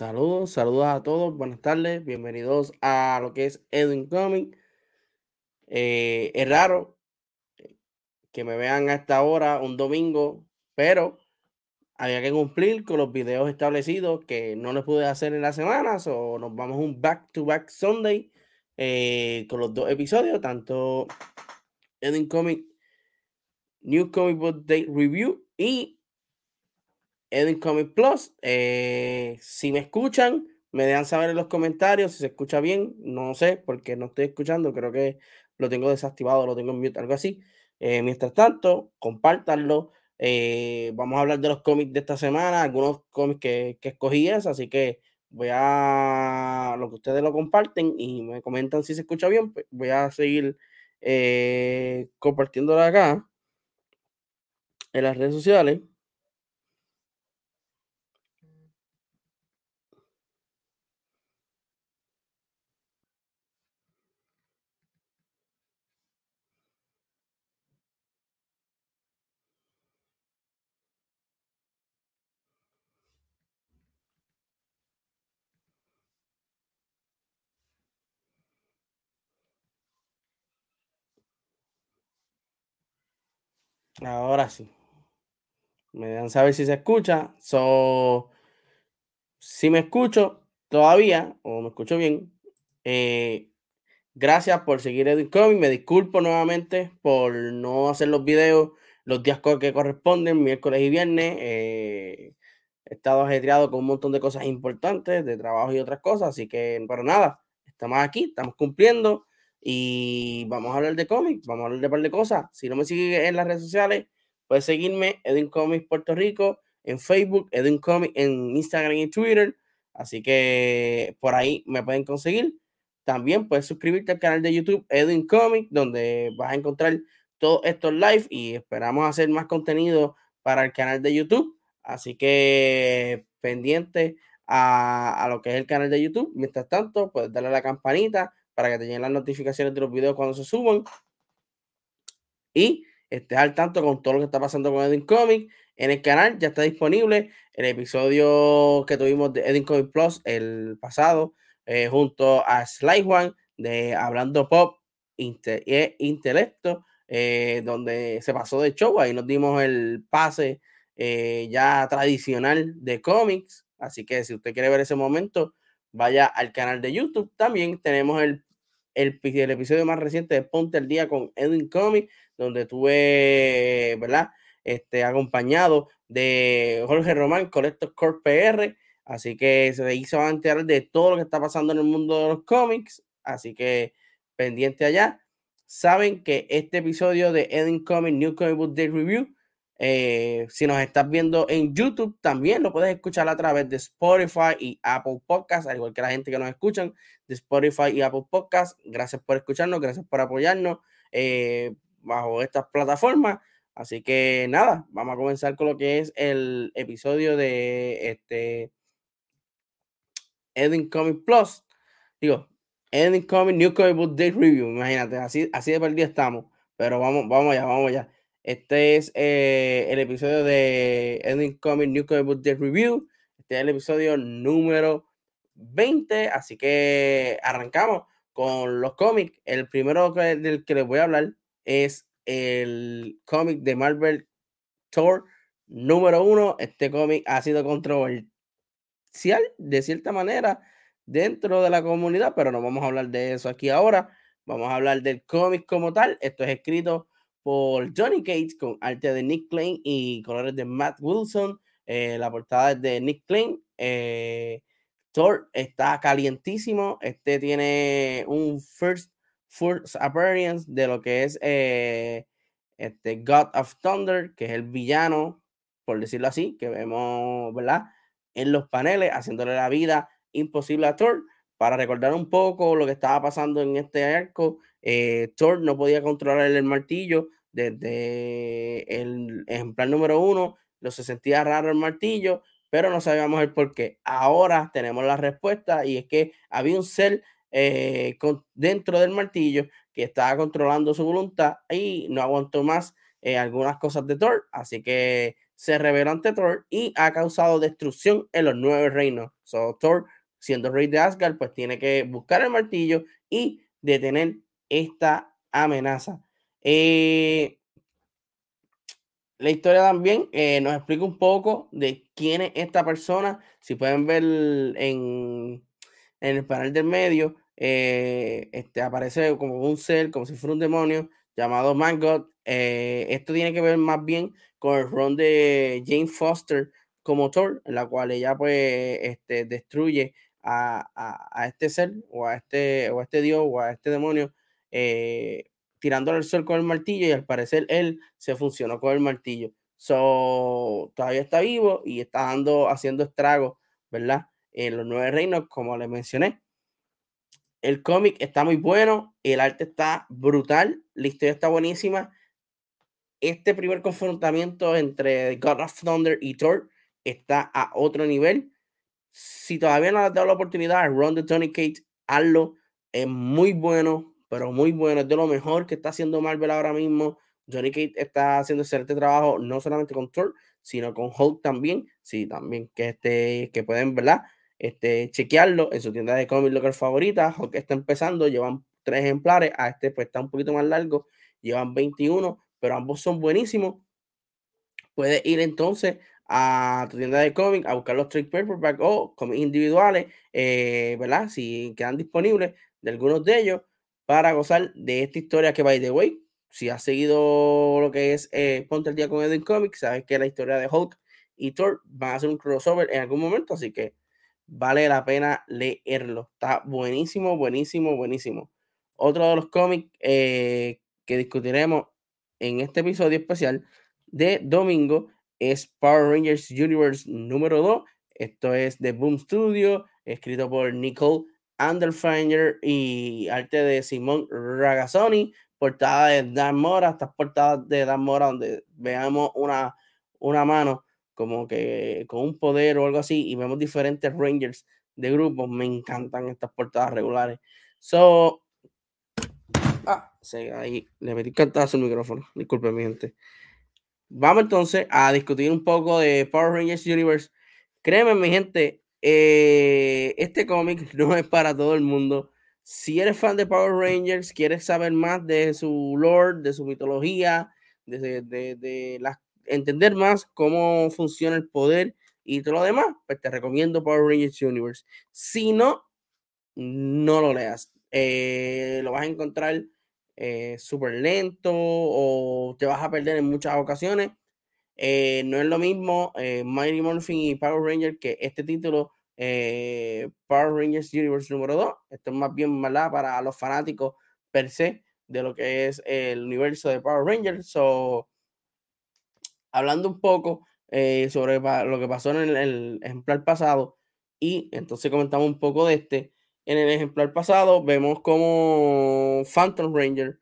Saludos, saludos a todos, buenas tardes, bienvenidos a lo que es Edwin Comic. Eh, es raro que me vean a esta hora un domingo, pero había que cumplir con los videos establecidos que no les pude hacer en las semanas o nos vamos un back to back Sunday eh, con los dos episodios, tanto Edwin Comic New Comic Book Day Review y Edwin Comic Plus. Eh, si me escuchan, me dejan saber en los comentarios si se escucha bien. No sé, porque no estoy escuchando. Creo que lo tengo desactivado, lo tengo en mute, algo así. Eh, mientras tanto, compártanlo. Eh, vamos a hablar de los cómics de esta semana, algunos cómics que, que escogí es, así que voy a lo que ustedes lo comparten y me comentan si se escucha bien, pues voy a seguir compartiéndolo acá en las redes sociales. Ahora sí. Me dejan saber si se escucha. So, si me escucho todavía, o me escucho bien, eh, gracias por seguir Edwin Comic. Me disculpo nuevamente por no hacer los videos los días que corresponden, miércoles y viernes. Eh, he estado ajetreado con un montón de cosas importantes, de trabajo y otras cosas, así que, pero nada, estamos aquí, estamos cumpliendo. Y vamos a hablar de cómics, vamos a hablar de un par de cosas. Si no me sigues en las redes sociales, puedes seguirme, Edwin Comics Puerto Rico, en Facebook, Edwin Comics en Instagram y Twitter. Así que por ahí me pueden conseguir. También puedes suscribirte al canal de YouTube Edwin Comics, donde vas a encontrar todos estos live y esperamos hacer más contenido para el canal de YouTube. Así que pendiente a, a lo que es el canal de YouTube. Mientras tanto, puedes darle a la campanita para que te lleguen las notificaciones de los videos cuando se suban. Y estés al tanto con todo lo que está pasando con Edwin Comic. En el canal ya está disponible el episodio que tuvimos de Edwin Comic Plus el pasado, eh, junto a Sly One de Hablando Pop e Intelecto, eh, donde se pasó de show. Ahí nos dimos el pase ya tradicional de cómics. Así que si usted quiere ver ese momento, vaya al canal de YouTube. También tenemos el el, episodio más reciente de Ponte el Día con Edwin Comic, donde tuve, ¿verdad? Este, acompañado de Jorge Román, Collector Corp PR. Así que se hizo enterar de todo lo que está pasando en el mundo de los cómics. Así que pendiente allá. Saben que este episodio de Edwin Comic New Comic Book Day Review eh, si nos estás viendo en YouTube, también lo puedes escuchar a través de Spotify y Apple Podcasts, al igual que la gente que nos escuchan de Spotify y Apple Podcasts. Gracias por escucharnos, gracias por apoyarnos eh, bajo estas plataformas. Así que nada, vamos a comenzar con lo que es el episodio de este Edwin Comic Plus. Digo, Edwin Comic New Comic Book Day Review. Imagínate, así, así de perdido estamos. Pero vamos, vamos allá, vamos allá. Este es eh, el episodio de Ending Comic New Comic Book Review. Este es el episodio número 20. Así que arrancamos con los cómics. El primero del que les voy a hablar es el cómic de Marvel Thor número uno. Este cómic ha sido controversial de cierta manera dentro de la comunidad, pero no vamos a hablar de eso aquí ahora. Vamos a hablar del cómic como tal. Esto es escrito por Johnny Cage con arte de Nick Klein y colores de Matt Wilson. Eh, la portada es de Nick Klein. Eh, Thor está calientísimo. Este tiene un first, first appearance de lo que es eh, este God of Thunder, que es el villano, por decirlo así, que vemos, ¿verdad? En los paneles, haciéndole la vida imposible a Thor. Para recordar un poco lo que estaba pasando en este arco, eh, Thor no podía controlar el martillo desde el ejemplar número uno, lo se sentía raro el martillo, pero no sabíamos el por qué. Ahora tenemos la respuesta y es que había un ser eh, dentro del martillo que estaba controlando su voluntad y no aguantó más eh, algunas cosas de Thor, así que se reveló ante Thor y ha causado destrucción en los nueve reinos. So, Thor, siendo rey de Asgard, pues tiene que buscar el martillo y detener esta amenaza. Eh, la historia también eh, nos explica un poco de quién es esta persona. Si pueden ver en, el panel del medio, eh, este, aparece como un ser, como si fuera un demonio, llamado Mangot. Esto tiene que ver más bien con el rol de Jane Foster como Thor, en la cual ella pues este, destruye a, este ser o a este, o a este dios o a este demonio tirándole el sol con el martillo y al parecer él se funcionó con el martillo. So, todavía está vivo y está dando, haciendo estragos, ¿verdad? En los nueve reinos, como les mencioné. El cómic está muy bueno, el arte está brutal, la historia está buenísima. Este primer confrontamiento entre God of Thunder y Thor está a otro nivel. Si todavía no has dado la oportunidad, Run the Tony Kate, hazlo. Es muy bueno, pero muy bueno. Es de lo mejor que está haciendo Marvel ahora mismo. Johnny Cage está haciendo excelente trabajo, no solamente con Thor, sino con Hulk también. Sí, también que, este, que pueden, ¿verdad? Este, chequearlo en su tienda de cómics local favorita. Hulk está empezando, llevan tres ejemplares. A este, pues está un poquito más largo, llevan 21, pero ambos son buenísimos. Puedes ir entonces a tu tienda de cómics a buscar los trade paperback o cómics individuales, eh, ¿verdad? Si quedan disponibles de algunos de ellos para gozar de esta historia que, by the way, si has seguido lo que es eh, Ponte el Día con Edwin Comics, sabes que la historia de Hulk y Thor van a hacer un crossover en algún momento, así que vale la pena leerlo. Está buenísimo, buenísimo, buenísimo. Otro de los cómics eh, que discutiremos en este episodio especial de domingo es Power Rangers Universe número 2. Esto es de Boom Studio, escrito por Nicole Underfinger y arte de Simón Ragazzoni, portada de Dan Mora, estas portadas de Dan Mora donde veamos una, una mano como que con un poder o algo así y vemos diferentes Rangers de grupos, me encantan estas portadas regulares. So, ah, ahí le metí cantazo el micrófono, disculpen mi gente. Vamos entonces a discutir un poco de Power Rangers Universe. Créeme, mi gente, eh, este cómic no es para todo el mundo. Si eres fan de Power Rangers, quieres saber más de su lore, de su mitología, de, de, entender más cómo funciona el poder y todo lo demás, pues te recomiendo Power Rangers Universe. Si no, no lo leas. Eh, lo vas a encontrar eh, súper lento o te vas a perder en muchas ocasiones. Eh, no es lo mismo eh, Mighty Morphin y Power Rangers que este título eh, Power Rangers Universe número 2. Esto es más bien para los fanáticos per se de lo que es el universo de Power Rangers. So, hablando un poco sobre lo que pasó en el, ejemplar pasado y entonces comentamos un poco de este. En el ejemplar pasado vemos como Phantom Ranger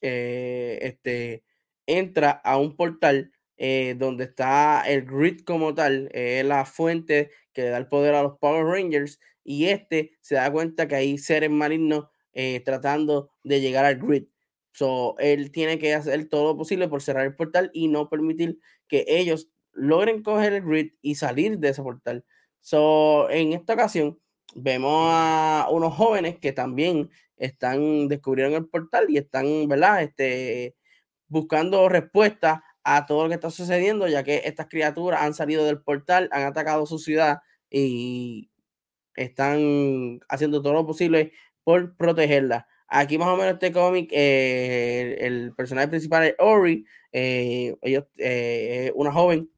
este, entra a un portal eh, donde está el grid como tal, es la fuente que le da el poder a los Power Rangers, y este se da cuenta que hay seres malignos eh, tratando de llegar al grid. So, él tiene que hacer todo lo posible por cerrar el portal y no permitir que ellos logren coger el grid y salir de ese portal. So, en esta ocasión, vemos a unos jóvenes que también están descubriendo el portal y están, ¿verdad? Este, buscando respuestas a todo lo que está sucediendo, ya que estas criaturas han salido del portal, han atacado su ciudad y están haciendo todo lo posible por protegerla. Aquí más o menos este cómic, eh, el, personaje principal es Ori, eh, ellos, eh, una joven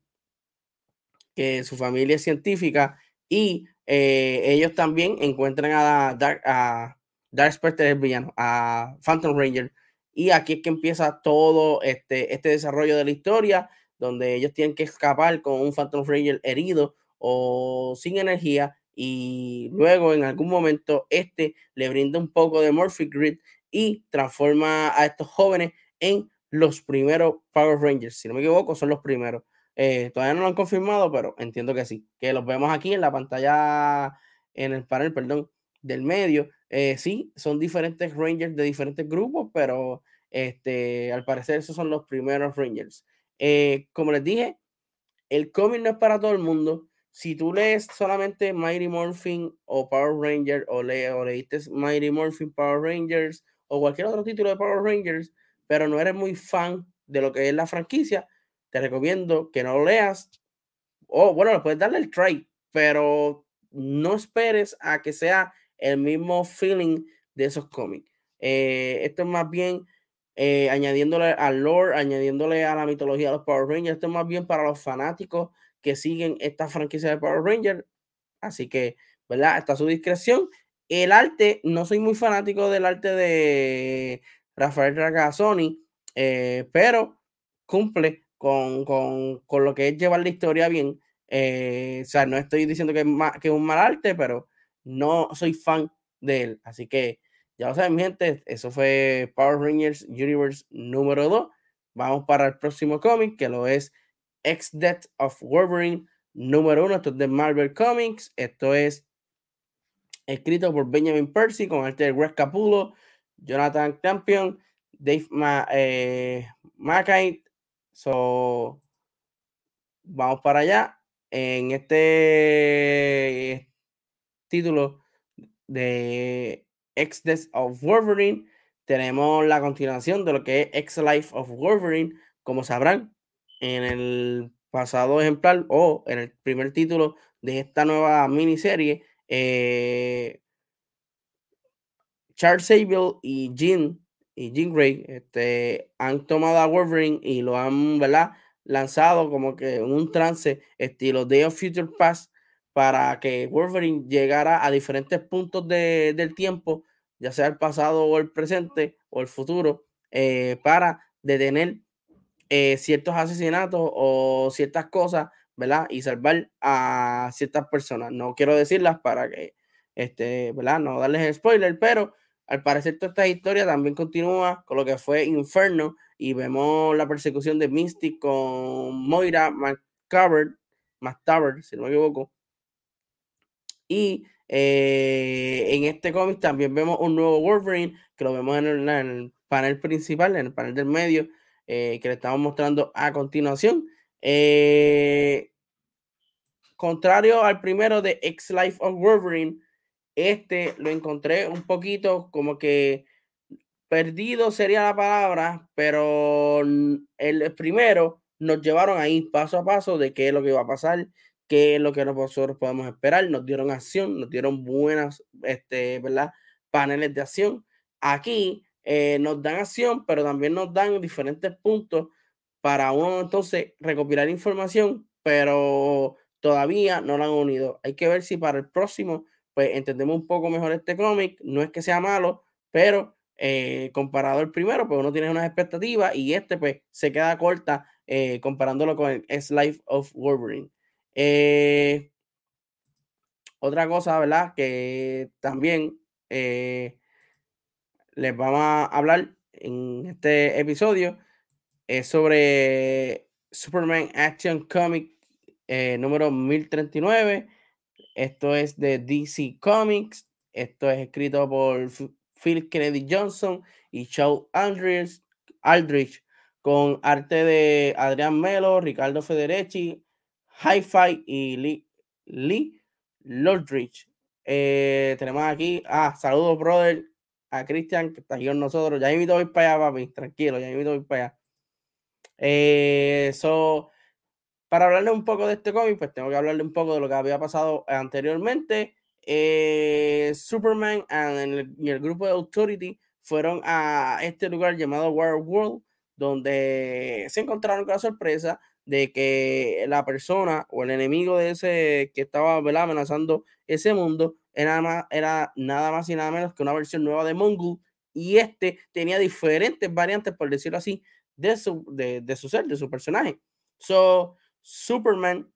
que su familia es científica y ellos también encuentran a Dark, a Dark Spectre, el villano, a Phantom Ranger. Y aquí es que empieza todo este, este desarrollo de la historia, donde ellos tienen que escapar con un Phantom Ranger herido o sin energía. Y luego, en algún momento, este le brinda un poco de Morphic Grid y transforma a estos jóvenes en los primeros Power Rangers. Si no me equivoco, son los primeros. Eh, todavía no lo han confirmado, pero entiendo que sí. Que los vemos aquí en la pantalla, en el panel, perdón, del medio. Eh, sí, son diferentes Rangers de diferentes grupos, pero este, al parecer esos son los primeros Rangers. Eh, como les dije, el cómic no es para todo el mundo. Si tú lees solamente Mighty Morphin o Power Rangers o, o leíste Mighty Morphin Power Rangers o cualquier otro título de Power Rangers, pero no eres muy fan de lo que es la franquicia, te recomiendo que no lo leas. O bueno, le puedes darle el try, pero no esperes a que sea el mismo feeling de esos cómics. Eh, esto es más bien eh, añadiéndole al lore, añadiéndole a la mitología de los Power Rangers. Esto es más bien para los fanáticos que siguen esta franquicia de Power Rangers. Así que, ¿verdad? Está a su discreción. El arte, no soy muy fanático del arte de Rafael Ragazzoni, eh, pero cumple con, lo que es llevar la historia bien. Eh, o sea, no estoy diciendo que es un mal arte, pero no soy fan de él. Así que ya lo saben, mi gente, eso fue Power Rangers Universe número 2. Vamos para el próximo cómic, que lo es X-Death of Wolverine número 1. Esto es de Marvel Comics. Esto es escrito por Benjamin Percy con arte de Greg Capullo, Jonathan Campion, Dave Ma, eh, So, vamos para allá. En este título de X-Death of Wolverine, tenemos la continuación de lo que es X-Life of Wolverine. Como sabrán, en el pasado ejemplar o en el primer título de esta nueva miniserie, eh, Charles Sable y Jean y Jean Grey este, han tomado a Wolverine y lo han. Lanzado como que en un trance estilo Day of Future Past para que Wolverine llegara a diferentes puntos de, del tiempo, ya sea el pasado o el presente o el futuro, eh, para detener eh, ciertos asesinatos o ciertas cosas, ¿verdad? Y salvar a ciertas personas. No quiero decirlas para que, este, ¿verdad? No darles spoiler, pero al parecer, toda esta historia también continúa con lo que fue Inferno y vemos la persecución de Mystic con Moira McTaver, si no me equivoco. Y eh, en este cómic también vemos un nuevo Wolverine que lo vemos en el, panel principal, en el panel del medio, eh, que le estamos mostrando a continuación. Eh, contrario al primero de X Life of Wolverine, este lo encontré un poquito como que perdido sería la palabra, pero el primero nos llevaron ahí paso a paso de qué es lo que iba a pasar, qué es lo que nosotros podemos esperar. Nos dieron acción, nos dieron buenas, este, ¿verdad? Paneles de acción. Aquí eh, nos dan acción, pero también nos dan diferentes puntos para uno entonces recopilar información, pero todavía no lo han unido. Hay que ver si para el próximo pues entendemos un poco mejor este cómic. No es que sea malo, pero eh, comparado al primero, pues uno tiene unas expectativas y este pues se queda corta eh, comparándolo con el S Life of Wolverine. Eh, otra cosa, ¿verdad? Que también les vamos a hablar en este episodio es sobre Superman Action Comic número 1039 esto es de DC Comics. Esto es escrito por Phil Kennedy Johnson y Shaw Aldrich, Aldrich con arte de Adrián Melo, Ricardo Federici, Hi-Fi y Lee, Lee Lordrich. Eh, tenemos aquí, ah, saludos, brother, a Cristian que está aquí con nosotros. Ya invito a ir para allá, papi, tranquilo, ya invito a ir para allá. Eh, para hablarle un poco de este cómic, pues tengo que hablarle un poco de lo que había pasado anteriormente. Eh, Superman y el grupo de Authority fueron a este lugar llamado War World, donde se encontraron con la sorpresa de que la persona o el enemigo de ese que estaba amenazando ese mundo era más, era nada más y nada menos que una versión nueva de Mongol y este tenía diferentes variantes, por decirlo así, de su, de, de su ser, de su personaje. So, Superman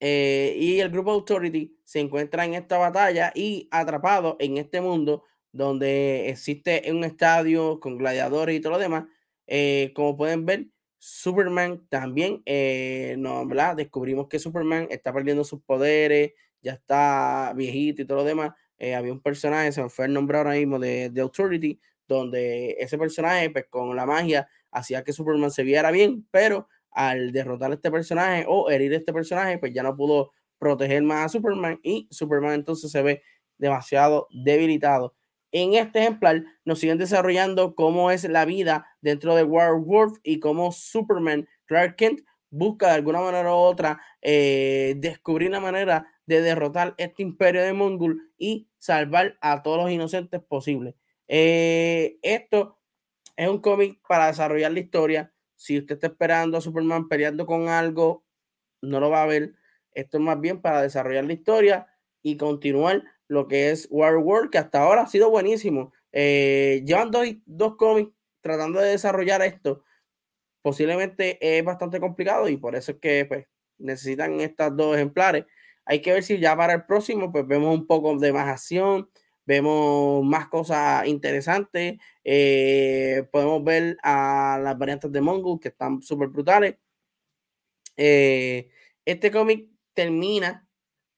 eh, y el grupo Authority se encuentran en esta batalla y atrapados en este mundo donde existe un estadio con gladiadores y todo lo demás. Eh, como pueden ver, Superman también, eh, no. Descubrimos que Superman está perdiendo sus poderes, ya está viejito y todo lo demás. había un personaje, se fue el nombre ahora mismo de, de Authority, donde ese personaje, pues con la magia, hacía que Superman se viera bien, pero al derrotar a este personaje o herir a este personaje, pues ya no pudo proteger más a Superman y Superman entonces se ve demasiado debilitado. En este ejemplar nos siguen desarrollando cómo es la vida dentro de Werewolf y cómo Superman, Clark Kent, busca de alguna manera u otra eh, descubrir una manera de derrotar este imperio de Mongol y salvar a todos los inocentes posibles. Eh, esto es un cómic para desarrollar la historia si usted está esperando a Superman peleando con algo, no lo va a ver. Esto es más bien para desarrollar la historia y continuar lo que es War World, que hasta ahora ha sido buenísimo. Eh, llevan dos, cómics tratando de desarrollar esto. Posiblemente es bastante complicado y por eso es que pues, necesitan estas dos ejemplares. Hay que ver si ya para el próximo pues vemos un poco de más acción, vemos más cosas interesantes. Eh, podemos ver a las variantes de Mongol que están súper brutales. Eh, este cómic termina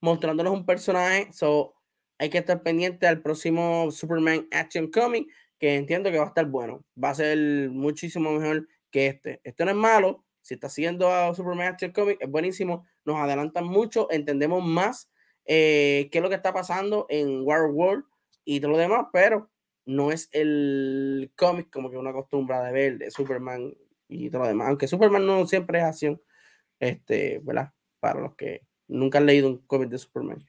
mostrándonos un personaje, so hay que estar pendiente al próximo Superman Action Comic, que entiendo que va a estar bueno. Va a ser muchísimo mejor que este. Esto no es malo. Si está siguiendo a Superman Action Comic, es buenísimo. Nos adelantan mucho, entendemos más eh, qué es lo que está pasando en War World y todo lo demás, pero no es el cómic como que uno acostumbra de ver de Superman y todo lo demás. Aunque Superman no siempre es acción, este, ¿verdad? Para los que nunca han leído un cómic de Superman.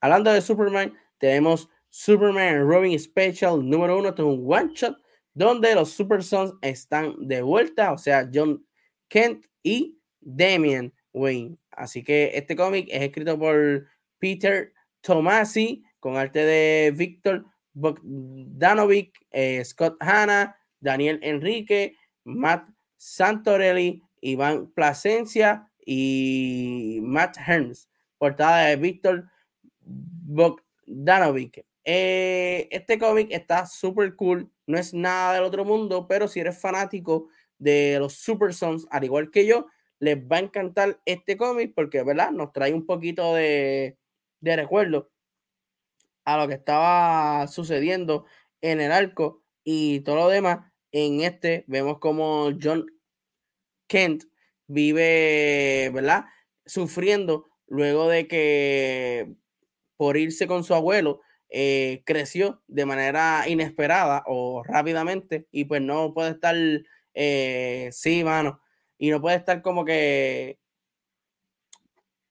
Hablando de Superman, tenemos Superman Robin Special número uno, es un one shot donde los Super Sons están de vuelta, o sea, John Kent y Damian Wayne. Así que este cómic es escrito por Peter Tomasi con arte de Víctor Bogdanovic, eh, Scott Hanna, Daniel Enrique, Matt Santorelli, Iván Plasencia y Matt Herms. Portada de Víctor Bogdanovic. Eh, este cómic está súper cool, no es nada del otro mundo, pero si eres fanático de los Super Sons, al igual que yo, les va a encantar este cómic porque, ¿verdad? Nos trae un poquito de, de recuerdo a lo que estaba sucediendo en el arco y todo lo demás. En este vemos como John Kent vive, ¿verdad? Sufriendo luego de que por irse con su abuelo, eh, creció de manera inesperada o rápidamente y pues no puede estar, eh, sí, mano, y no puede estar como que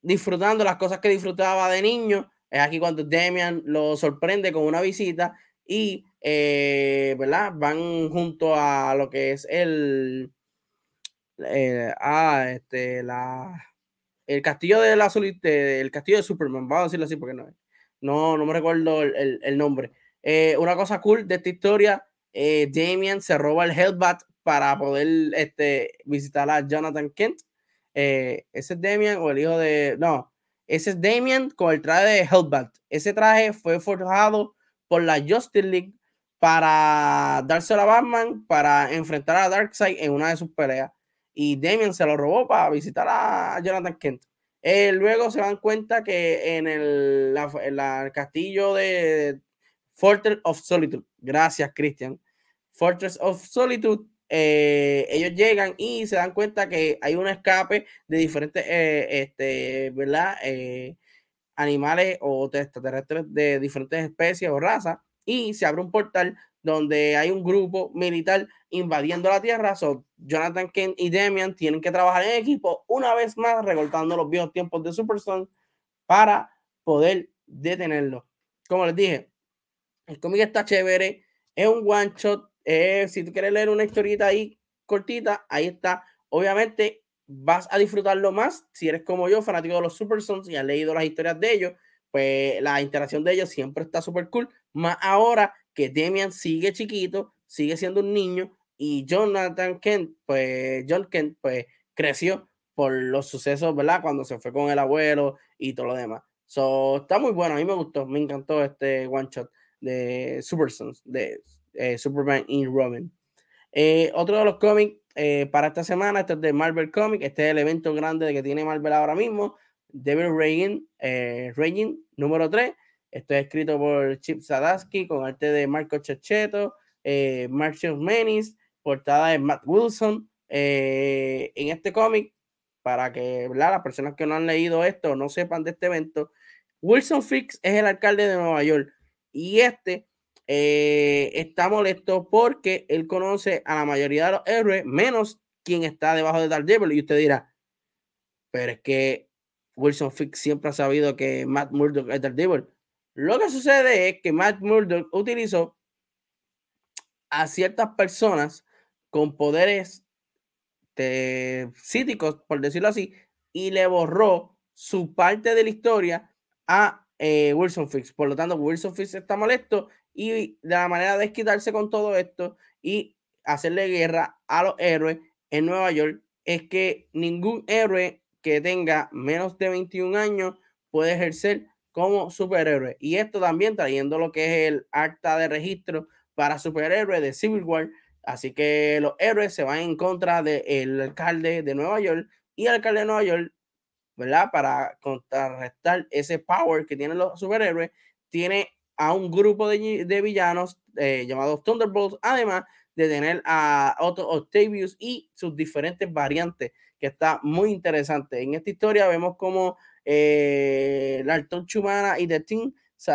disfrutando las cosas que disfrutaba de niño es aquí cuando Damian lo sorprende con una visita y, eh, ¿verdad? Van junto a lo que es el, eh, ah, este, la, el castillo de la el castillo de Superman, vamos a decirlo así porque no, no, no me recuerdo el, el, nombre. Eh, una cosa cool de esta historia, Damian se roba el Hellbat para poder este, visitar a Jonathan Kent. ese es Damian o el hijo de, no, ese es Damien con el traje de Hellbat. Ese traje fue forjado por la Justice League para dárselo a Batman para enfrentar a Darkseid en una de sus peleas. Y Damien se lo robó para visitar a Jonathan Kent. Eh, luego se dan cuenta que en el, castillo de Fortress of Solitude, gracias Christian, Fortress of Solitude eh, ellos llegan y se dan cuenta que hay un escape de diferentes, eh, este, ¿verdad? Animales o extraterrestres de diferentes especies o razas y se abre un portal donde hay un grupo militar invadiendo la Tierra. So, Jonathan Kent y Demian tienen que trabajar en equipo una vez más, recortando los viejos tiempos de Superson para poder detenerlo. Como les dije, el cómic está chévere, es un one shot, eh, si tú quieres leer una historieta ahí cortita, ahí está. Obviamente vas a disfrutarlo más si eres como yo, fanático de los Super Sons y has leído las historias de ellos, pues la interacción de ellos siempre está súper cool. Más ahora que Demian sigue chiquito, sigue siendo un niño y Jonathan Kent, pues John Kent, pues creció por los sucesos, ¿verdad? Cuando se fue con el abuelo y todo lo demás. So, está muy bueno, a mí me gustó, me encantó este one shot de Super Sons, de eh, Superman in Robin. Eh, otro de los cómics eh, para esta semana, este es de Marvel Comics, este es el evento grande que tiene Marvel ahora mismo, Devil Reign, eh, número 3. Esto es escrito por Chip Zadarsky con arte de Marco Checheto, Marcius Menis, portada de Matt Wilson. Eh, en este cómic, para que las personas que no han leído esto no sepan de este evento, Wilson Fix es el alcalde de Nueva York y este eh, está molesto porque él conoce a la mayoría de los héroes, menos quien está debajo de Daredevil. Y usted dirá, pero es que Wilson Fix siempre ha sabido que Matt Murdock es Daredevil. Lo que sucede es que Matt Murdock utilizó a ciertas personas con poderes psíquicos, por decirlo así, y le borró su parte de la historia a eh, Wilson Fix. Por lo tanto, Wilson Fix está molesto y de la manera de quitarse con todo esto y hacerle guerra a los héroes en Nueva York es que ningún héroe que tenga menos de 21 años puede ejercer como superhéroe. Y esto también trayendo lo que es el acta de registro para superhéroes de Civil War. Así que los héroes se van en contra del alcalde de Nueva York y el alcalde de Nueva York, ¿verdad? Para contrarrestar ese power que tienen los superhéroes, tiene a un grupo de, de villanos eh, llamados Thunderbolts, además de tener a Otto Octavius y sus diferentes variantes, que está muy interesante. En esta historia vemos como eh, la Chumana y The Team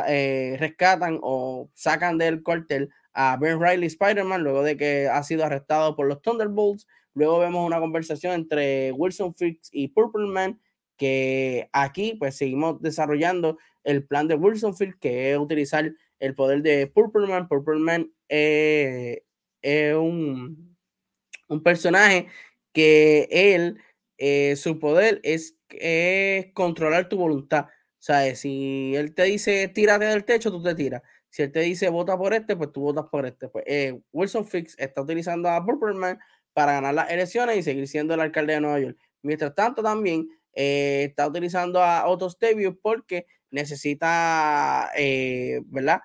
eh, rescatan o sacan del cuartel a Ben Riley Spider-Man luego de que ha sido arrestado por los Thunderbolts. Luego vemos una conversación entre Wilson Fix y Purple Man, que aquí pues seguimos desarrollando el plan de Wilson Field, que es utilizar el poder de Purple Man. Purple Man eh, es un, un, personaje que él, eh, su poder es, controlar tu voluntad. O sea, si él te dice tírate del techo, tú te tiras. Si él te dice vota por este, pues tú votas por este. Pues eh, Wilson Fix está utilizando a Purple Man para ganar las elecciones y seguir siendo el alcalde de Nueva York. Mientras tanto, también está utilizando a Otto Stevius porque necesita, eh, ¿verdad?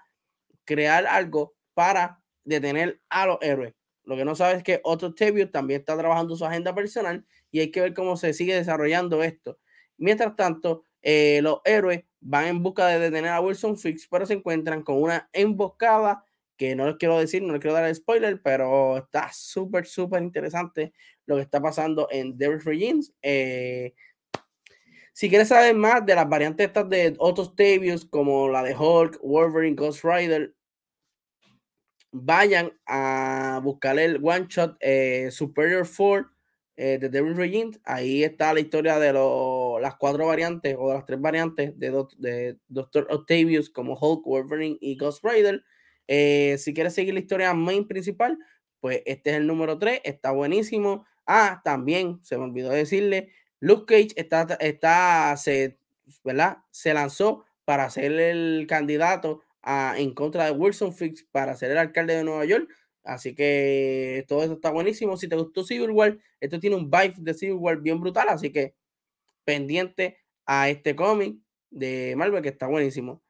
Crear algo para detener a los héroes. Lo que no sabes es que Otto Tevius también está trabajando su agenda personal y hay que ver cómo se sigue desarrollando esto. Mientras tanto, eh, los héroes van en busca de detener a Wilson Fix, pero se encuentran con una emboscada que no les quiero decir, no les quiero dar el spoiler, pero está súper, súper interesante lo que está pasando en Devil Free eh, si quieres saber más de las variantes estas de Otto Stavius, como la de Hulk, Wolverine, Ghost Rider, vayan a buscar el one shot eh, Superior 4 eh, de Devil Regent. Ahí está la historia de las cuatro variantes o las tres variantes de, de Doctor Octavius como Hulk, Wolverine y Ghost Rider. Eh, si quieres seguir la historia main principal, pues este es el número 3, está buenísimo. Ah, también se me olvidó decirle Luke Cage está, está se, ¿verdad? se lanzó para ser el candidato a, en contra de Wilson Fix para ser el alcalde de Nueva York. Así que todo esto está buenísimo. Si te gustó Civil War, esto tiene un vibe de Civil War bien brutal. Así que pendiente a este cómic de Marvel que está buenísimo.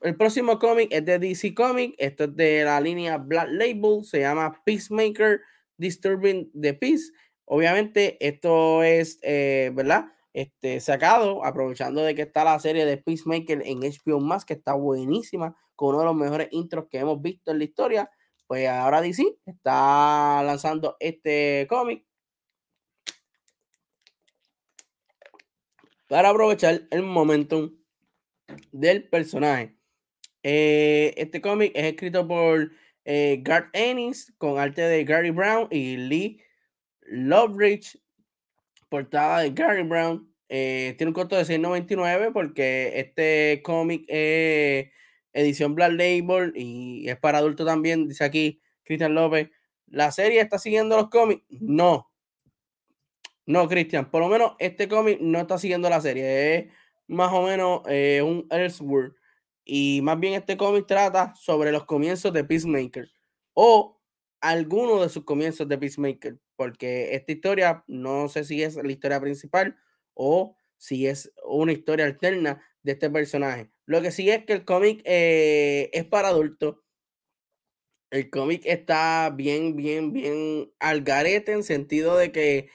El próximo cómic es de DC Comics. Esto es de la línea Black Label. Se llama Peacemaker Disturbing the Peace. Obviamente, esto es, eh, ¿verdad? Este, sacado, aprovechando de que está la serie de Peacemaker en HBO Max, que está buenísima, con uno de los mejores intros que hemos visto en la historia. Pues ahora DC está lanzando este cómic para aprovechar el momentum del personaje. Eh, este cómic es escrito por eh, Garth Ennis con arte de Gary Brown y Lee Love Rich, portada de Gary Brown. Eh, tiene un costo de 6.99 porque este cómic es edición Black Label y es para adultos también. Dice aquí Cristian López. ¿La serie está siguiendo los cómics? No. No, Cristian, por lo menos este cómic no está siguiendo la serie, es más o menos eh, un Elseworld. Y más bien este cómic trata sobre los comienzos de Peacemaker o alguno de sus comienzos de Peacemaker, porque esta historia no sé si es la historia principal o si es una historia alterna de este personaje. Lo que sí es que el cómic eh, es para adultos. El cómic está bien, bien, bien al garete en sentido de que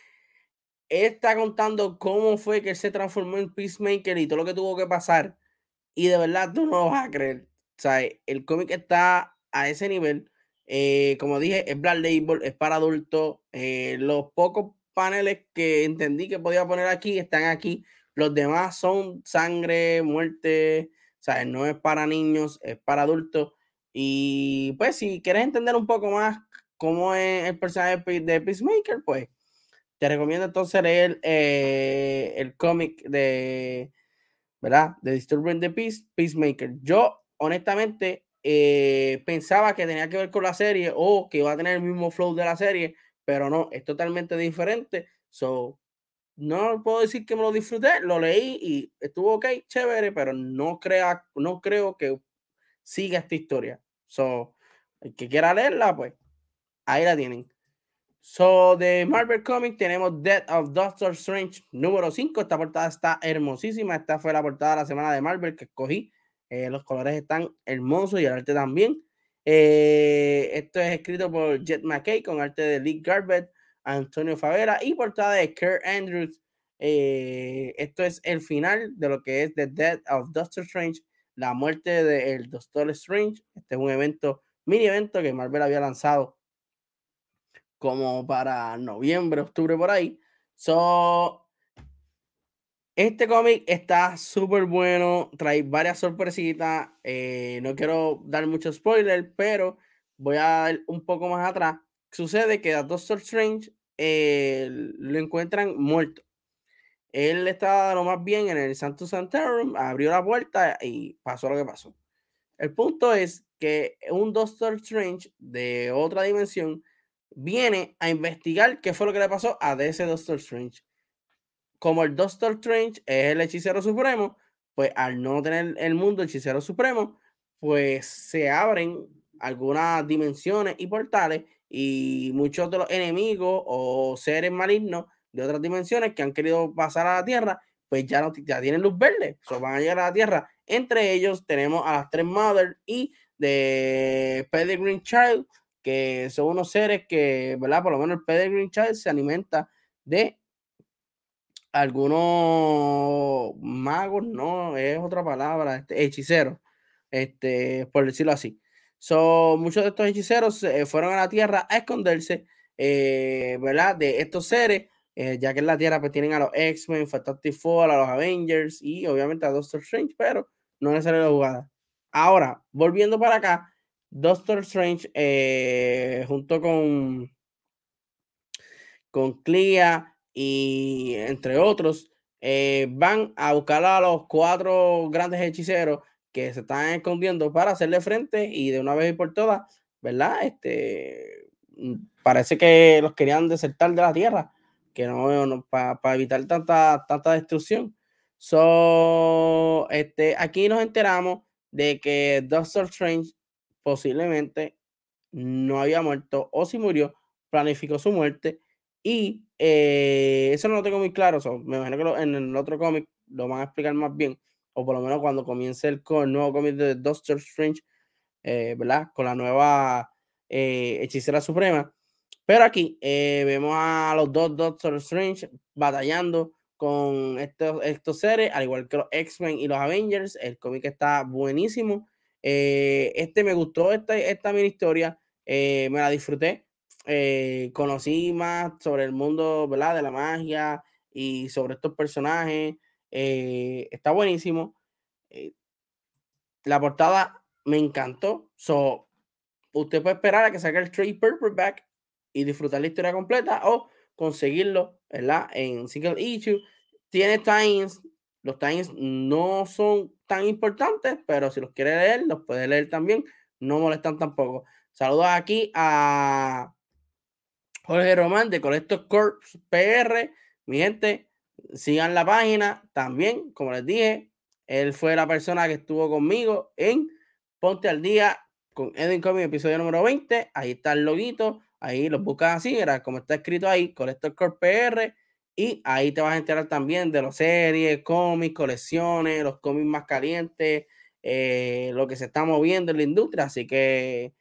él está contando cómo fue que se transformó en Peacemaker y todo lo que tuvo que pasar. Y de verdad tú no lo vas a creer. O sea, el cómic está a ese nivel. Eh, como dije, es Black Label, es para adultos. Eh, los pocos paneles que entendí que podía poner aquí están aquí. Los demás son sangre, muerte. O no es para niños, es para adultos. Y pues, si quieres entender un poco más cómo es el personaje de Peacemaker, pues te recomiendo entonces leer eh, el cómic de, ¿verdad? De Disturbing the Peace, Peacemaker. Yo, honestamente, eh, pensaba que tenía que ver con la serie o que iba a tener el mismo flow de la serie, pero no, es totalmente diferente. So, no puedo decir que me lo disfruté, lo leí y estuvo ok, chévere, pero no, crea, no creo que siga esta historia. So, el que quiera leerla, pues ahí la tienen. So, de Marvel Comics tenemos Death of Doctor Strange número 5. Esta portada está hermosísima. Esta fue la portada de la semana de Marvel que escogí. Eh, los colores están hermosos y el arte también. Eh, esto es escrito por Jet McKay con arte de Lee Garbett, Antonio Favela y portada de Kurt Andrews. Eh, esto es el final de lo que es The Death of Doctor Strange, la muerte del Doctor Strange. Este es un evento, mini evento que Marvel había lanzado como para noviembre, octubre, por ahí. So, este cómic está súper bueno, trae varias sorpresitas. Eh, no quiero dar mucho spoiler, pero voy a dar un poco más atrás. Sucede que a Doctor Strange eh, lo encuentran muerto. Él estaba lo más bien en el Santo Santorum, abrió la puerta y pasó lo que pasó. El punto es que un Doctor Strange de otra dimensión viene a investigar qué fue lo que le pasó a ese Doctor Strange. Como el Doctor Strange es el hechicero supremo, pues al no tener el mundo hechicero supremo, pues se abren algunas dimensiones y portales y muchos de los enemigos o seres malignos de otras dimensiones que han querido pasar a la Tierra, pues ya, no, tienen luz verde, so van a llegar a la Tierra. Entre ellos tenemos a las tres Mothers y de Peregrine Child, que son unos seres que, ¿verdad? Por lo menos el Peregrine Child se alimenta de algunos magos, no, es otra palabra, este, hechiceros, este, por decirlo así. son muchos de estos hechiceros fueron a la Tierra a esconderse, eh, ¿verdad? De estos seres, eh, ya que en la Tierra pues tienen a los X-Men, Fantastic Four, a los Avengers y obviamente a Doctor Strange, pero no les sale la jugada. Ahora, volviendo para acá, Doctor Strange eh, junto con, con Clea y entre otros eh, van a buscar a los cuatro grandes hechiceros que se están escondiendo para hacerle frente y de una vez y por todas, ¿verdad? Este mm, parece que los querían desertar de la tierra, que no, para evitar tanta, tanta destrucción. So, este, aquí nos enteramos de que Doctor Strange posiblemente no había muerto o si murió, planificó su muerte y eh, eso no lo tengo muy claro, me imagino que en el otro cómic lo van a explicar más bien, o por lo menos cuando comience el, nuevo cómic de Doctor Strange, eh, ¿verdad? Con la nueva eh, hechicera suprema. Pero aquí vemos a los dos Doctor Strange batallando con estos, estos seres, al igual que los X-Men y los Avengers. El cómic está buenísimo. Eh, este me gustó esta, esta mini historia, eh, me la disfruté. Eh, conocí más sobre el mundo ¿verdad? de la magia y sobre estos personajes. está buenísimo. la portada me encantó. So, usted puede esperar a que salga el trade paperback y disfrutar la historia completa o conseguirlo ¿verdad? en single issue. Tiene times, los times no son tan importantes, pero si los quiere leer, los puede leer también. No molestan tampoco. Saludos aquí a Jorge Román de Colectos Corps PR. mi gente, sigan la página también, como les dije, él fue la persona que estuvo conmigo en Ponte al Día con Edwin Comics, episodio número 20. Ahí está el loguito, ahí lo buscas así, era como está escrito ahí, Collector Corp PR. Y ahí te vas a enterar también de las series, cómics, colecciones, los cómics más calientes, eh, lo que se está moviendo en la industria. Así que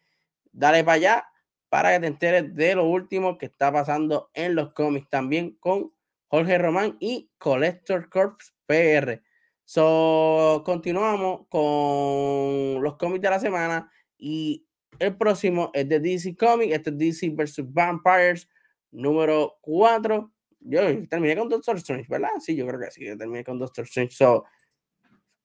dale para allá para que te enteres de lo último que está pasando en los cómics también con Jorge Román y Collector Corps PR. So, continuamos con los cómics de la semana y el próximo es de DC Comics, este es DC vs. Vampires número 4. Yo terminé con Doctor Strange, ¿verdad? Sí, yo creo que sí, yo terminé con Doctor Strange. So,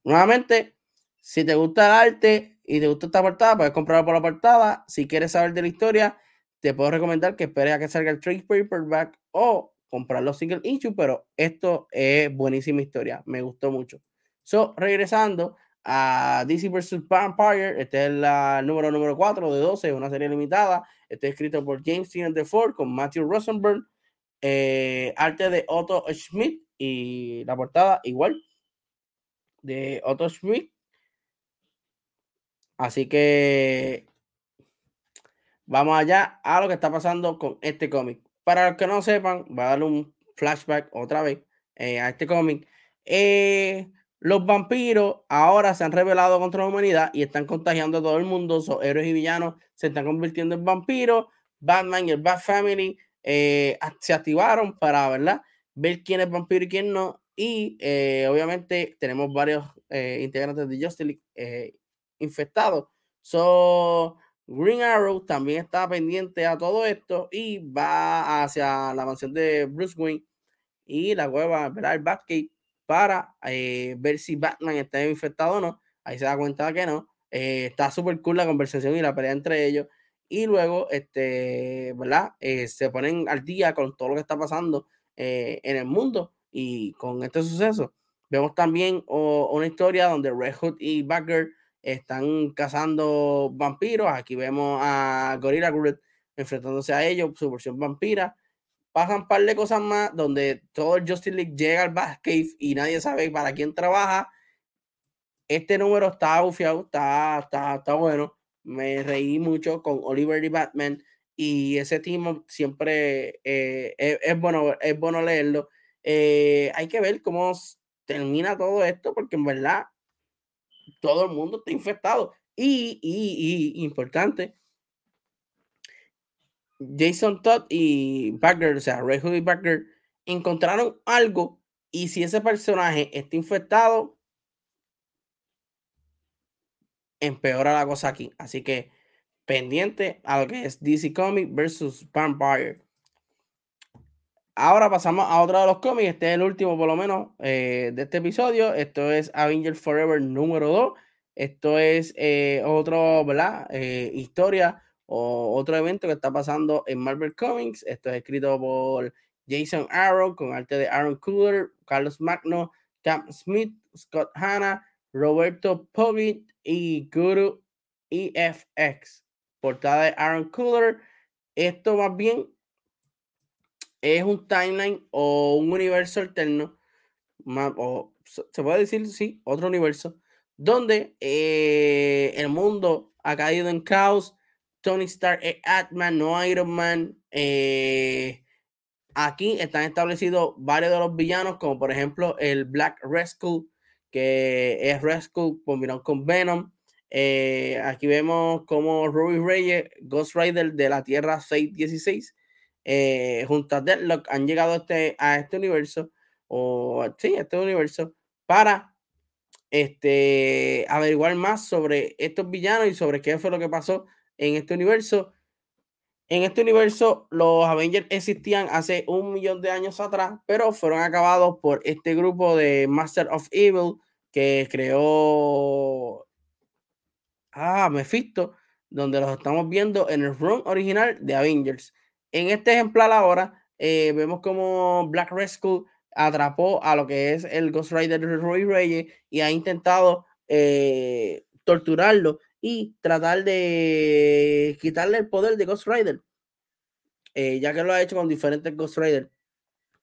nuevamente, si te gusta el arte y te gusta esta portada, puedes comprarlo por la portada. Si quieres saber de la historia, te puedo recomendar que esperes a que salga el trade paperback o comprar los single issue, pero esto es buenísima historia, me gustó mucho. So, regresando a DC vs. Vampire, este es el número número 4 de 12, una serie limitada. Este es escrito por James Steven Ford con Matthew Rosenberg, eh, arte de Otto Schmidt y la portada igual de Otto Schmidt. Así que vamos allá a lo que está pasando con este cómic. Para los que no sepan, voy a darle un flashback otra vez eh, a este cómic. Eh, los vampiros ahora se han revelado contra la humanidad y están contagiando a todo el mundo. Son héroes y villanos se están convirtiendo en vampiros. Batman y el Bat Family eh, se activaron para ¿verdad? ver quién es vampiro y quién no. Y obviamente tenemos varios integrantes de Justice League infectados. So, Green Arrow también está pendiente a todo esto y va hacia la mansión de Bruce Wayne y la cueva, ¿verdad? El Batcave para eh, ver si Batman está infectado o no. Ahí se da cuenta que no. Eh, está súper cool la conversación y la pelea entre ellos. Y luego, este, ¿verdad? Eh, se ponen al día con todo lo que está pasando en el mundo y con este suceso. Vemos también una historia donde Red Hood y Bagger están cazando vampiros. Aquí vemos a Gorilla Groot enfrentándose a ellos, su versión vampira. Pasan un par de cosas más donde todo el Justice League llega al Batcave y nadie sabe para quién trabaja. Este número está bufiado, está, está, está bueno. Me reí mucho con Oliver y Batman y ese team siempre eh, es, bueno, es bueno leerlo. Eh, hay que ver cómo termina todo esto porque en verdad todo el mundo está infectado. Y, y, importante, Jason Todd y Bagger, o sea, Red Hood y Bagger, encontraron algo y si ese personaje está infectado, empeora la cosa aquí. Así que pendiente a lo que es DC Comics versus Vampire. Ahora pasamos a otro de los cómics. Este es el último, por lo menos, eh, de este episodio. Esto es Avengers Forever número 2. Esto es eh, otro, ¿verdad? Eh, historia o otro evento que está pasando en Marvel Comics. Esto es escrito por Jason Arrow con arte de Aaron Cooler, Carlos Magno, Cam Smith, Scott Hanna, Roberto Povit y Guru EFX. Portada de Aaron Cooler. Esto más bien es un timeline o un universo alterno, o se puede decir, sí, otro universo, donde eh, el mundo ha caído en caos. Tony Stark es Atman, no Iron Man. Eh, aquí están establecidos varios de los villanos, como por ejemplo el Black Rescue, que es Rescue combinado con Venom. Eh, aquí vemos como Ruby Reyes, Ghost Rider de la Tierra 616, eh, junto a Deadlock han llegado a este, a este universo, o sí, a este universo, para este, averiguar más sobre estos villanos y sobre qué fue lo que pasó en este universo. En este universo, los Avengers existían hace un millón de años atrás, pero fueron acabados por este grupo de Master of Evil que creó ah, Mephisto, donde los estamos viendo en el run original de Avengers. En este ejemplar ahora eh, vemos como Black Rescue atrapó a lo que es el Ghost Rider de Roy Reyes y ha intentado eh, torturarlo y tratar de quitarle el poder de Ghost Rider, eh, ya que lo ha hecho con diferentes Ghost Rider.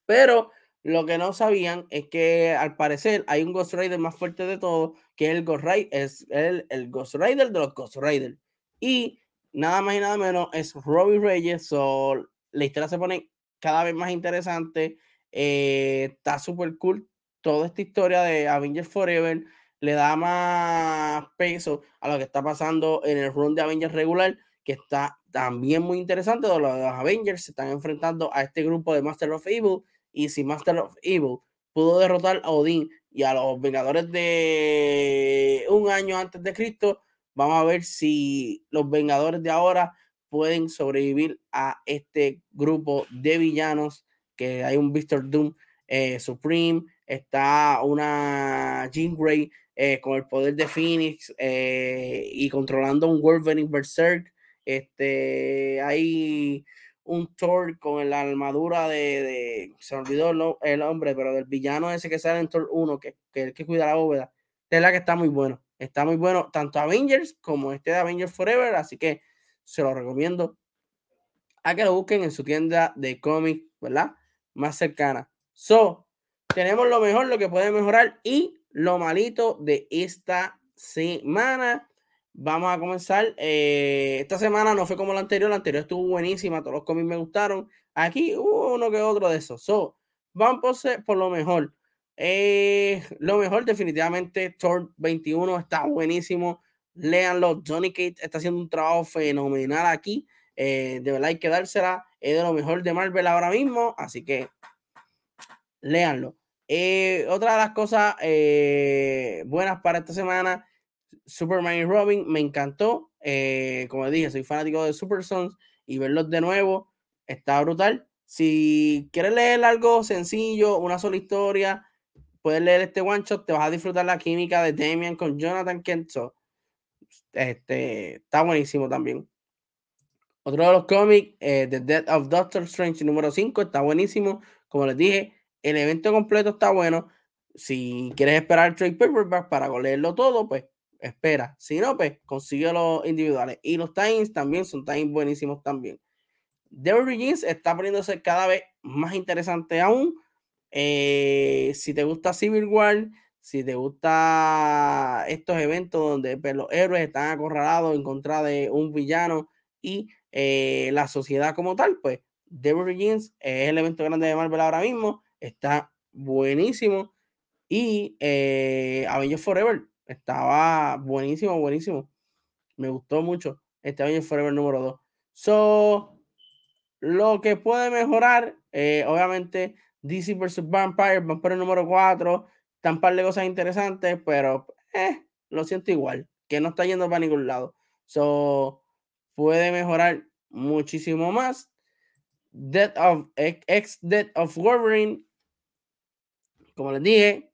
Pero lo que no sabían es que al parecer hay un Ghost Rider más fuerte de todos, que el Ghost Rider, es el, Ghost Rider de los Ghost Rider. Y nada más y nada menos es Robbie Reyes. o la historia se pone cada vez más interesante. Eh, está súper cool toda esta historia de Avengers Forever. Le da más peso a lo que está pasando en el run de Avengers regular, que está también muy interesante. Los, los Avengers se están enfrentando a este grupo de Master of Evil. Y si Master of Evil pudo derrotar a Odín y a los Vengadores de un año antes de Cristo, Vamos a ver si los Vengadores de ahora pueden sobrevivir a este grupo de villanos. Que hay un Victor Doom eh, Supreme, está una Jean Grey eh, con el poder de Phoenix eh, y controlando un Wolverine Berserk. Este, hay un Thor con la armadura de, se me olvidó el, hombre, pero del villano ese que sale en Thor 1, que, que el que cuida la bóveda. Es la que está muy bueno. Está muy bueno tanto Avengers como este de Avengers Forever, así que se lo recomiendo a que lo busquen en su tienda de cómics, ¿verdad? Más cercana. So, tenemos lo mejor, lo que puede mejorar y lo malito de esta semana. Vamos a comenzar. Eh, esta semana no fue como la anterior, la anterior estuvo buenísima, todos los cómics me gustaron. Aquí hubo uno que otro de esos. So, vamos por, por lo mejor. Eh, lo mejor, definitivamente, Thor 21 está buenísimo. Léanlo. Johnny Cage está haciendo un trabajo fenomenal aquí. Eh, de verdad hay que dársela. Es de lo mejor de Marvel ahora mismo. Así que léanlo. Eh, otra de las cosas buenas para esta semana, Superman y Robin, me encantó. como dije, soy fanático de Super Sons y verlos de nuevo está brutal. Si quieres leer algo sencillo, una sola historia, puedes leer este one shot, te vas a disfrutar la química de Damian con Jonathan Kent. este, está buenísimo también. Otro de los cómics, eh, The Death of Doctor Strange número 5, está buenísimo. Como les dije, el evento completo está bueno. Si quieres esperar el trade paperback para leerlo todo, pues espera. Si no, pues consigue los individuales. Y los times también son times buenísimos también. The Origins está poniéndose cada vez más interesante aún eh, si te gusta Civil War, si te gusta estos eventos donde pues, los héroes están acorralados en contra de un villano y eh, la sociedad como tal, pues Devil Begins es el evento grande de Marvel ahora mismo, está buenísimo. Y eh, Avengers Forever estaba buenísimo, buenísimo. Me gustó mucho este Avengers Forever número 2. So, lo que puede mejorar, eh, obviamente, DC vs. Vampire, Vampire número 4, tan par de cosas interesantes, pero eh, lo siento igual, que no está yendo para ningún lado. So, puede mejorar muchísimo más. Death of Ex Death of Wolverine, como les dije,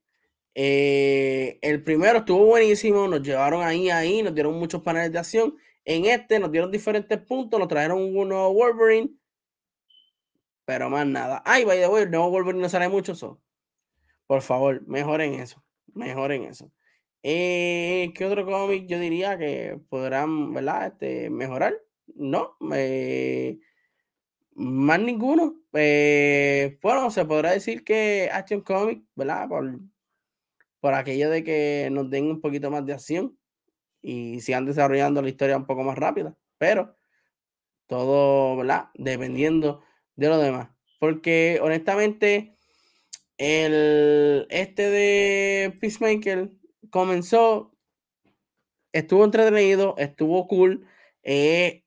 eh, el primero estuvo buenísimo, nos llevaron ahí, ahí, nos dieron muchos paneles de acción. En este nos dieron diferentes puntos, nos trajeron un Wolverine pero más nada. Ay, by the way, el nuevo Wolverine no sale mucho. eso. Por favor, mejoren eso. Mejoren eso. Eh, ¿Qué otro cómic yo diría que podrán, ¿verdad? Este, mejorar. No, eh, más ninguno. Eh, bueno, se podrá decir que Action Comic, ¿verdad? Por, por aquello de que nos den un poquito más de acción y sigan desarrollando la historia un poco más rápida. Pero todo, ¿verdad? Dependiendo de lo demás. Porque honestamente, el este de Peacemaker comenzó, estuvo entretenido, estuvo cool. Eh,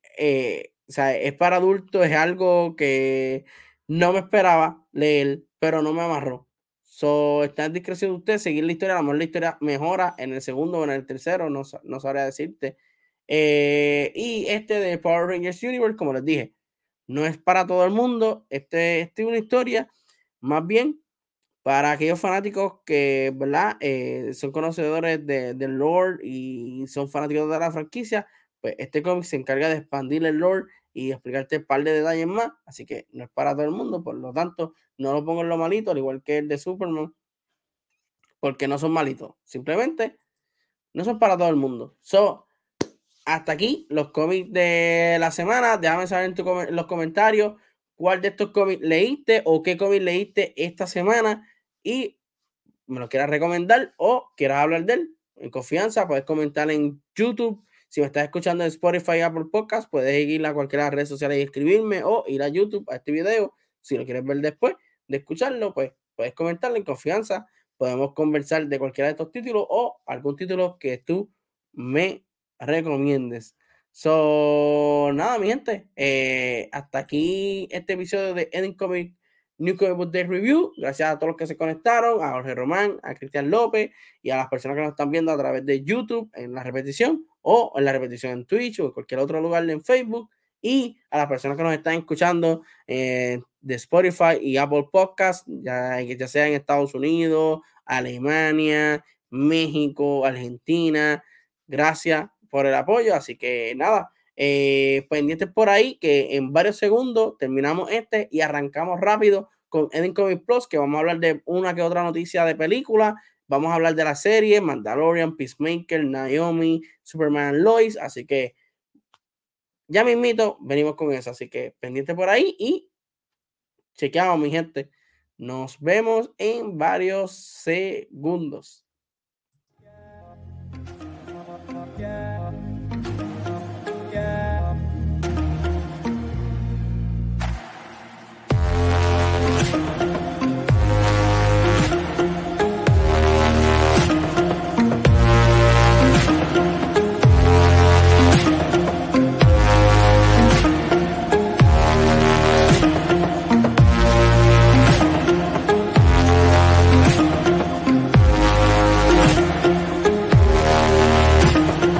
o sea, es para adultos, es algo que no me esperaba leer, pero no me amarró. So, está en discreción de usted seguir la historia. A lo mejor la historia mejora en el segundo o en el tercero, no, no sabría decirte. Eh, y este de Power Rangers Universe, como les dije, no es para todo el mundo. Este, este es una historia más bien para aquellos fanáticos que, ¿verdad? Eh, son conocedores del de lore y son fanáticos de la franquicia. Pues este cómic se encarga de expandir el lore y explicarte un par de detalles más. Así que no es para todo el mundo. Por lo tanto, no lo pongo en lo malito, al igual que el de Superman. Porque no son malitos. Simplemente no son para todo el mundo. So, hasta aquí los cómics de la semana. Déjame saber en, los comentarios cuál de estos cómics leíste o qué cómic leíste esta semana y me lo quieras recomendar o quieras hablar de él en confianza, puedes comentar en YouTube. Si me estás escuchando en Spotify, Apple Podcast, puedes ir a cualquiera de las redes sociales y escribirme o ir a YouTube a este video. Si lo quieres ver después de escucharlo, pues puedes comentarlo en confianza. Podemos conversar de cualquiera de estos títulos o algún título que tú me recomiendes. So, nada, mi gente, eh, hasta aquí este episodio de Ending Comic New Comic Day Review. Gracias a todos los que se conectaron, a Jorge Román, a Cristian López y a las personas que nos están viendo a través de YouTube en la repetición o en la repetición en Twitch o en cualquier otro lugar en Facebook y a las personas que nos están escuchando eh, de Spotify y Apple Podcast, ya sea en Estados Unidos, Alemania, México, Argentina. Gracias por el apoyo. Así que nada, eh, pendientes por ahí que en varios segundos terminamos este y arrancamos rápido con Eden Comic Plus, que vamos a hablar de una que otra noticia de película. Vamos a hablar de la serie Mandalorian, Peacemaker, Naomi, Superman, Lois. Así que ya mismito venimos con eso. Así que pendiente por ahí y chequeamos, mi gente. Nos vemos en varios segundos.